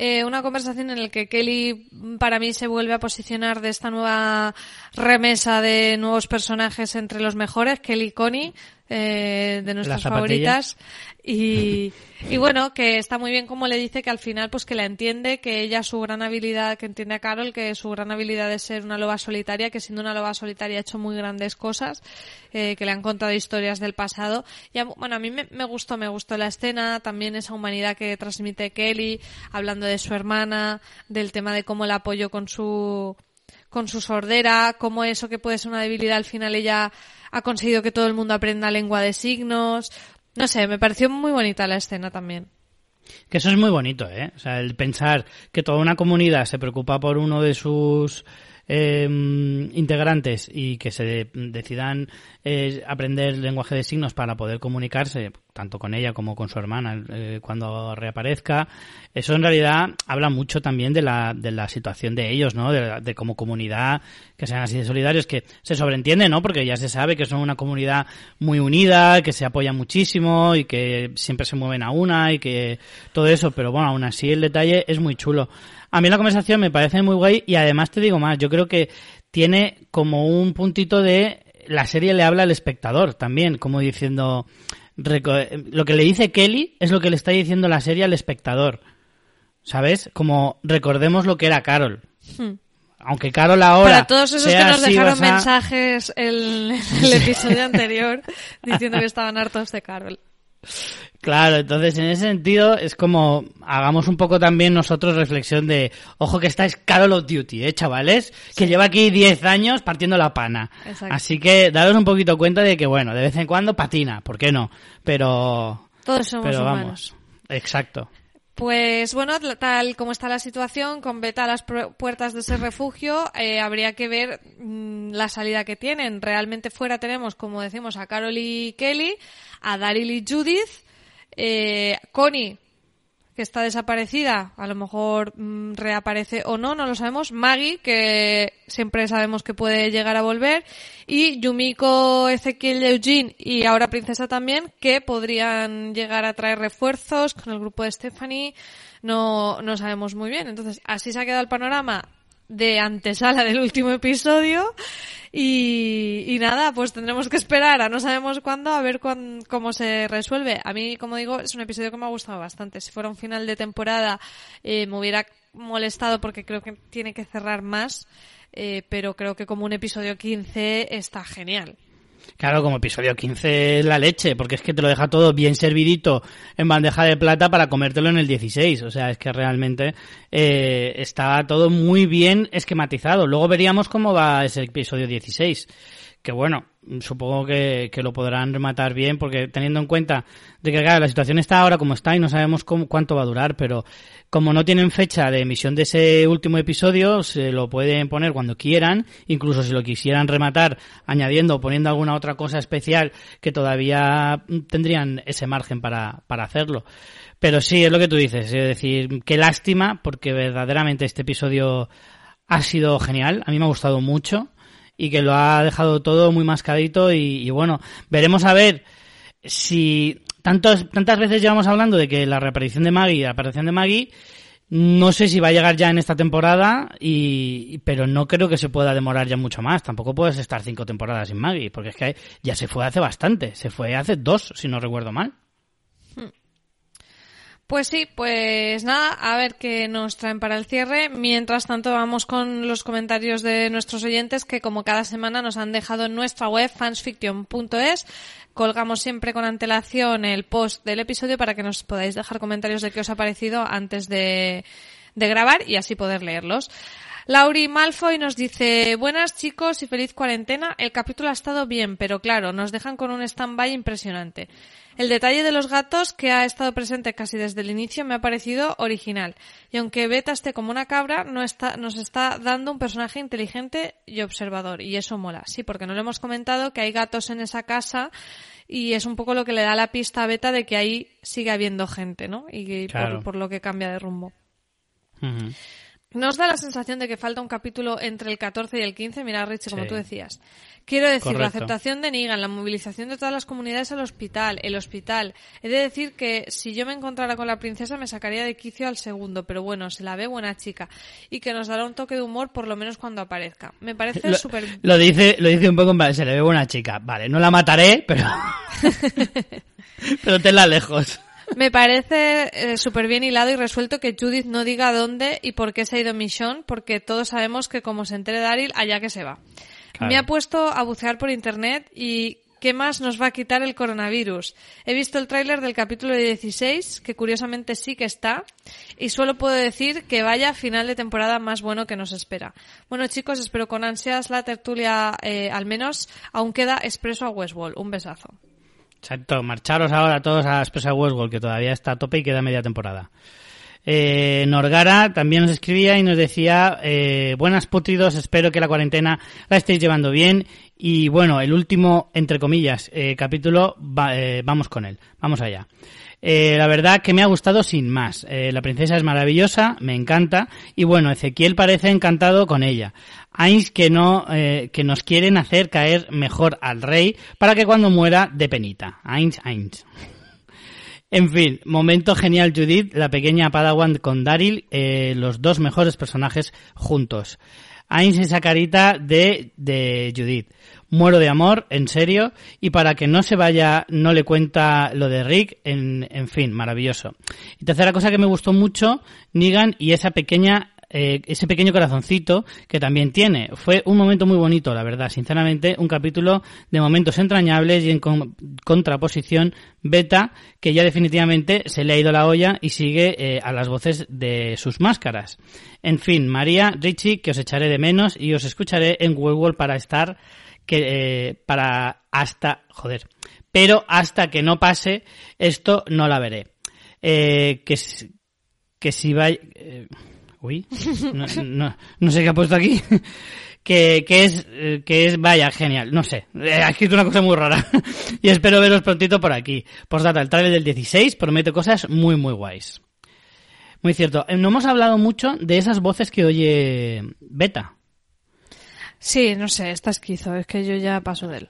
Eh, una conversación en la que Kelly mm, para mí se vuelve a posicionar de esta nueva remesa de nuevos personajes entre los mejores, Kelly y Connie, eh, de nuestras favoritas. Y, y bueno, que está muy bien como le dice que al final pues que la entiende, que ella su gran habilidad, que entiende a Carol, que su gran habilidad es ser una loba solitaria, que siendo una loba solitaria ha hecho muy grandes cosas, eh, que le han contado historias del pasado. Y a- bueno, a mí me, me gustó, me gustó la escena, también esa humanidad que transmite Kelly, hablando de su hermana, del tema de cómo la apoyó con su con su sordera, cómo eso que puede ser una debilidad al final ella ha conseguido que todo el mundo aprenda lengua de signos. No sé, me pareció muy bonita la escena también. Que eso es muy bonito, ¿eh? O sea, el pensar que toda una comunidad se preocupa por uno de sus eh, integrantes y que se decidan eh, aprender lenguaje de signos para poder comunicarse tanto con ella como con su hermana eh, cuando reaparezca. Eso en realidad habla mucho también de la, de la situación de ellos, ¿no? De, de como comunidad, que sean así de solidarios, que se sobreentiende, ¿no? Porque ya se sabe que son una comunidad muy unida, que se apoya muchísimo y que siempre se mueven a una y que todo eso, pero bueno, aún así el detalle es muy chulo. A mí la conversación me parece muy guay y además te digo más, yo creo que tiene como un puntito de la serie le habla al espectador también, como diciendo lo que le dice Kelly es lo que le está diciendo la serie al espectador. ¿Sabes? Como recordemos lo que era Carol. Hmm. Aunque Carol ahora Para todos esos que nos dejaron a- mensajes el, el episodio anterior diciendo que estaban hartos de Carol. Claro, entonces en ese sentido es como hagamos un poco también nosotros reflexión de, ojo que esta es Carol of Duty, ¿eh, chavales? Que lleva aquí 10 años partiendo la pana. Exacto. Así que daros un poquito cuenta de que, bueno, de vez en cuando patina, ¿por qué no? Pero, Todos somos pero humanos. vamos, exacto. Pues bueno, tal como está la situación, con Beta a las pu- puertas de ese refugio, eh, habría que ver mm, la salida que tienen. Realmente fuera tenemos, como decimos, a Carol y Kelly, a Daryl y Judith, eh, Connie, que está desaparecida, a lo mejor mm, reaparece o no, no lo sabemos. Maggie, que siempre sabemos que puede llegar a volver. Y Yumiko, Ezequiel, Eugene y ahora Princesa también, que podrían llegar a traer refuerzos con el grupo de Stephanie. No, no sabemos muy bien. Entonces, así se ha quedado el panorama de antesala del último episodio. Y, y nada, pues tendremos que esperar a no sabemos cuándo a ver cuán- cómo se resuelve. A mí, como digo, es un episodio que me ha gustado bastante. Si fuera un final de temporada, eh, me hubiera molestado porque creo que tiene que cerrar más. eh, pero creo que como un episodio 15 está genial. Claro, como episodio 15 es la leche, porque es que te lo deja todo bien servidito en bandeja de plata para comértelo en el 16. O sea, es que realmente eh, está todo muy bien esquematizado. Luego veríamos cómo va ese episodio 16. Que bueno, supongo que, que lo podrán rematar bien, porque teniendo en cuenta de que claro, la situación está ahora como está y no sabemos cuánto va a durar, pero como no tienen fecha de emisión de ese último episodio, se lo pueden poner cuando quieran, incluso si lo quisieran rematar añadiendo o poniendo alguna otra cosa especial que todavía tendrían ese margen para, para hacerlo. Pero sí, es lo que tú dices, es decir, qué lástima, porque verdaderamente este episodio ha sido genial, a mí me ha gustado mucho y que lo ha dejado todo muy mascadito y, y bueno, veremos a ver si tantos, tantas veces llevamos hablando de que la reaparición de Maggie, la aparición de Maggie, No sé si va a llegar ya en esta temporada, y, pero no creo que se pueda demorar ya mucho más. Tampoco puedes estar cinco temporadas sin Maggie, porque es que ya se fue hace bastante. Se fue hace dos, si no recuerdo mal. Pues sí, pues nada, a ver qué nos traen para el cierre. Mientras tanto, vamos con los comentarios de nuestros oyentes que como cada semana nos han dejado en nuestra web fansfiction.es. Colgamos siempre con antelación el post del episodio para que nos podáis dejar comentarios de qué os ha parecido antes de, de grabar y así poder leerlos. Lauri Malfoy nos dice, buenas chicos y feliz cuarentena. El capítulo ha estado bien, pero claro, nos dejan con un stand-by impresionante. El detalle de los gatos, que ha estado presente casi desde el inicio, me ha parecido original. Y aunque Beta esté como una cabra, no está, nos está dando un personaje inteligente y observador. Y eso mola. Sí, porque no le hemos comentado que hay gatos en esa casa y es un poco lo que le da la pista a Beta de que ahí sigue habiendo gente, ¿no? Y por, lo que cambia de rumbo. Nos da la sensación de que falta un capítulo entre el 14 y el 15, mira Richie, como tú decías. Quiero decir, la aceptación de Negan, la movilización de todas las comunidades al hospital, el hospital. He de decir que si yo me encontrara con la princesa me sacaría de quicio al segundo, pero bueno, se la ve buena chica. Y que nos dará un toque de humor por lo menos cuando aparezca. Me parece súper... Lo dice, lo dice un poco, se le ve buena chica. Vale, no la mataré, pero... pero tenla lejos. Me parece eh, súper bien hilado y resuelto que Judith no diga dónde y por qué se ha ido Michonne, porque todos sabemos que como se entere Daryl, allá que se va. Me ha puesto a bucear por internet y ¿qué más nos va a quitar el coronavirus? He visto el tráiler del capítulo 16, que curiosamente sí que está, y solo puedo decir que vaya final de temporada más bueno que nos espera. Bueno chicos, espero con ansias la tertulia, eh, al menos aún queda expreso a Westworld. Un besazo. Exacto, marcharos ahora todos a Expresa Westworld, que todavía está a tope y queda media temporada. Eh, Norgara también nos escribía y nos decía, eh, buenas putridos, espero que la cuarentena la estéis llevando bien. Y bueno, el último, entre comillas, eh, capítulo, eh, vamos con él, vamos allá. Eh, la verdad que me ha gustado sin más. Eh, la princesa es maravillosa, me encanta. Y bueno, Ezequiel parece encantado con ella. Ainz que no, eh, que nos quieren hacer caer mejor al rey para que cuando muera de penita. Ainz, Ainz. En fin, momento genial Judith, la pequeña Padawan con Daryl, los dos mejores personajes juntos. Ainz esa carita de, de Judith. Muero de amor, en serio, y para que no se vaya, no le cuenta lo de Rick, en, en fin, maravilloso. Y tercera cosa que me gustó mucho, Negan y esa pequeña eh, ese pequeño corazoncito que también tiene. Fue un momento muy bonito, la verdad. Sinceramente, un capítulo de momentos entrañables y en contraposición Beta, que ya definitivamente se le ha ido la olla y sigue eh, a las voces de sus máscaras. En fin, María, Richie, que os echaré de menos y os escucharé en Google para estar que eh, para hasta joder pero hasta que no pase esto no la veré eh, que que si va eh, uy no, no, sé qué ha puesto aquí. Que, que es que es vaya genial. No sé ha escrito una cosa muy rara. Y espero veros prontito por aquí. Data el trailer del 16 promete cosas muy muy guays. Muy cierto. No hemos hablado mucho de esas voces que oye Beta. Sí, no sé, está esquizo, es que yo ya paso de él.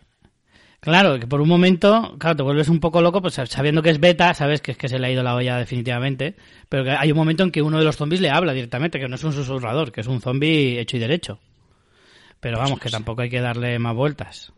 Claro, que por un momento, claro, te vuelves un poco loco, pues sabiendo que es beta, sabes que es que se le ha ido la olla definitivamente, pero que hay un momento en que uno de los zombies le habla directamente, que no es un susurrador, que es un zombie hecho y derecho. Pero vamos, que tampoco hay que darle más vueltas.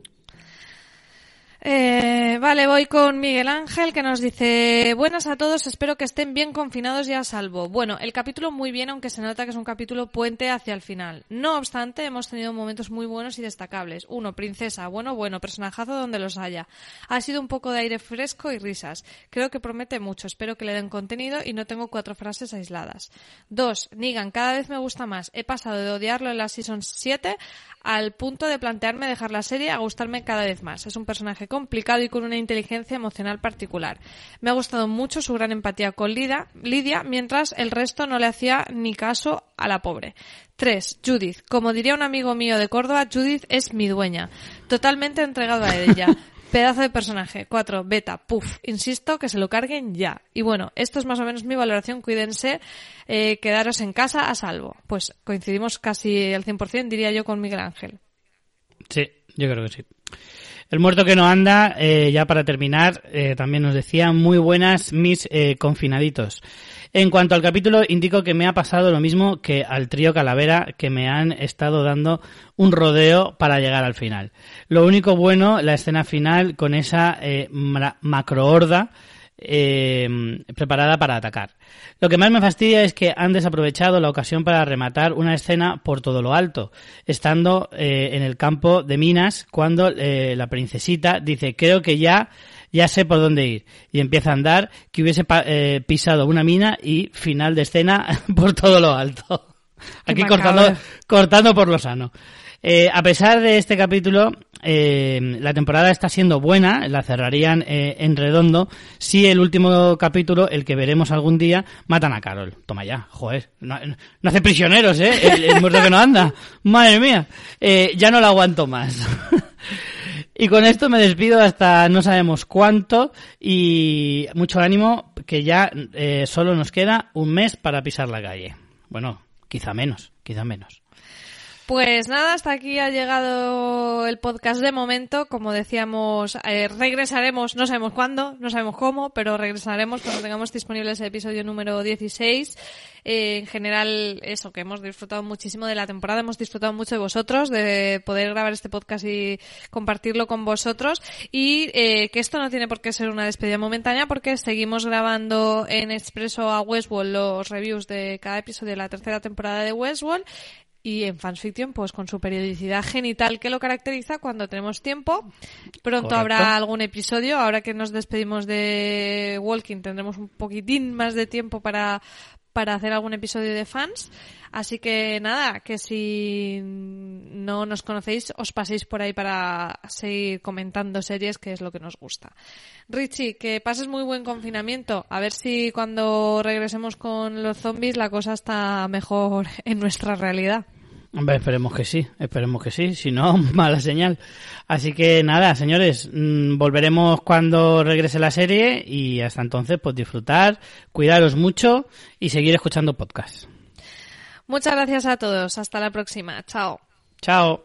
Eh, vale, voy con Miguel Ángel que nos dice buenas a todos, espero que estén bien confinados y a salvo. Bueno, el capítulo muy bien, aunque se nota que es un capítulo puente hacia el final. No obstante, hemos tenido momentos muy buenos y destacables. Uno, princesa, bueno, bueno, personajazo donde los haya. Ha sido un poco de aire fresco y risas. Creo que promete mucho, espero que le den contenido y no tengo cuatro frases aisladas. Dos, Nigan, cada vez me gusta más. He pasado de odiarlo en la Season 7 al punto de plantearme dejar la serie a gustarme cada vez más. Es un personaje complicado y con una inteligencia emocional particular. Me ha gustado mucho su gran empatía con Lidia, Lidia mientras el resto no le hacía ni caso a la pobre. 3. Judith. Como diría un amigo mío de Córdoba, Judith es mi dueña. Totalmente entregado a ella. Pedazo de personaje. 4. Beta. Puf. Insisto que se lo carguen ya. Y bueno, esto es más o menos mi valoración. Cuídense. Eh, quedaros en casa a salvo. Pues coincidimos casi al 100%, diría yo, con Miguel Ángel. Sí, yo creo que sí. El muerto que no anda, eh, ya para terminar, eh, también nos decía, muy buenas mis eh, confinaditos. En cuanto al capítulo, indico que me ha pasado lo mismo que al trío Calavera, que me han estado dando un rodeo para llegar al final. Lo único bueno, la escena final con esa eh, macro horda eh, preparada para atacar. Lo que más me fastidia es que han desaprovechado la ocasión para rematar una escena por todo lo alto, estando eh, en el campo de minas cuando eh, la princesita dice creo que ya ya sé por dónde ir y empieza a andar que hubiese eh, pisado una mina y final de escena por todo lo alto. Aquí cortando, cortando por lo sano. Eh, a pesar de este capítulo, eh, la temporada está siendo buena, la cerrarían eh, en redondo, si el último capítulo, el que veremos algún día, matan a Carol. Toma ya, joder, no, hace prisioneros, ¿eh? El, muerto que no anda. Madre mía, eh, ya no lo aguanto más. y con esto me despido hasta no sabemos cuánto y mucho ánimo que ya eh, solo nos queda un mes para pisar la calle. Bueno, quizá menos, quizá menos. Pues nada, hasta aquí ha llegado el podcast de momento. Como decíamos, eh, regresaremos, no sabemos cuándo, no sabemos cómo, pero regresaremos cuando tengamos disponible ese episodio número 16. Eh, en general, eso, que hemos disfrutado muchísimo de la temporada, hemos disfrutado mucho de vosotros, de poder grabar este podcast y compartirlo con vosotros. Y eh, que esto no tiene por qué ser una despedida momentánea porque seguimos grabando en Expreso a Westworld los reviews de cada episodio de la tercera temporada de Westworld y en Fansfiction pues con su periodicidad genital que lo caracteriza cuando tenemos tiempo. Pronto Correcto. habrá algún episodio, ahora que nos despedimos de Walking tendremos un poquitín más de tiempo para para hacer algún episodio de fans. Así que nada, que si no nos conocéis, os paséis por ahí para seguir comentando series, que es lo que nos gusta. Richie, que pases muy buen confinamiento. A ver si cuando regresemos con los zombies la cosa está mejor en nuestra realidad. Hombre, esperemos que sí, esperemos que sí, si no, mala señal. Así que nada, señores, mmm, volveremos cuando regrese la serie y hasta entonces, pues disfrutar, cuidaros mucho y seguir escuchando podcasts. Muchas gracias a todos, hasta la próxima, chao. Chao.